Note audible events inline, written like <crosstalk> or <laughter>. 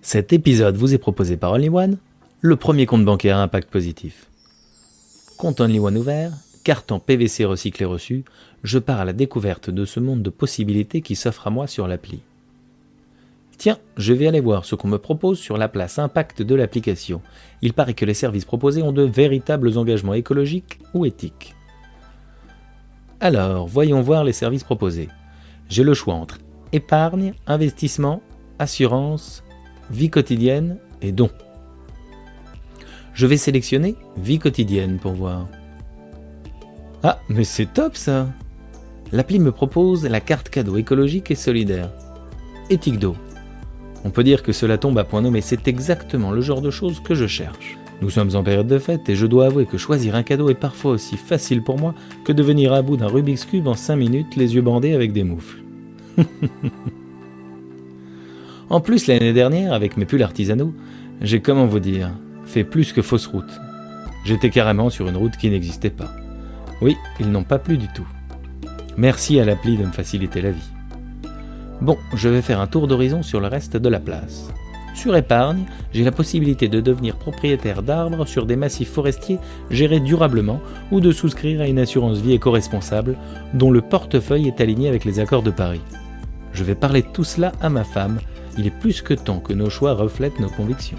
Cet épisode vous est proposé par OnlyOne, le premier compte bancaire à impact positif. Compte OnlyOne ouvert, carte en PVC recyclé reçu, je pars à la découverte de ce monde de possibilités qui s'offre à moi sur l'appli. Tiens, je vais aller voir ce qu'on me propose sur la place impact de l'application. Il paraît que les services proposés ont de véritables engagements écologiques ou éthiques. Alors, voyons voir les services proposés. J'ai le choix entre épargne, investissement, assurance, vie quotidienne et dons. Je vais sélectionner vie quotidienne pour voir. Ah, mais c'est top ça L'appli me propose la carte cadeau écologique et solidaire. Éthique d'eau. On peut dire que cela tombe à point nommé, c'est exactement le genre de choses que je cherche. Nous sommes en période de fête et je dois avouer que choisir un cadeau est parfois aussi facile pour moi que de venir à bout d'un Rubik's Cube en 5 minutes, les yeux bandés avec des moufles. <laughs> en plus, l'année dernière, avec mes pulls artisanaux, j'ai, comment vous dire, fait plus que fausse route. J'étais carrément sur une route qui n'existait pas. Oui, ils n'ont pas plu du tout. Merci à l'appli de me faciliter la vie. Bon, je vais faire un tour d'horizon sur le reste de la place. Sur épargne, j'ai la possibilité de devenir propriétaire d'arbres sur des massifs forestiers gérés durablement ou de souscrire à une assurance vie éco-responsable dont le portefeuille est aligné avec les accords de Paris. Je vais parler de tout cela à ma femme. Il est plus que temps que nos choix reflètent nos convictions.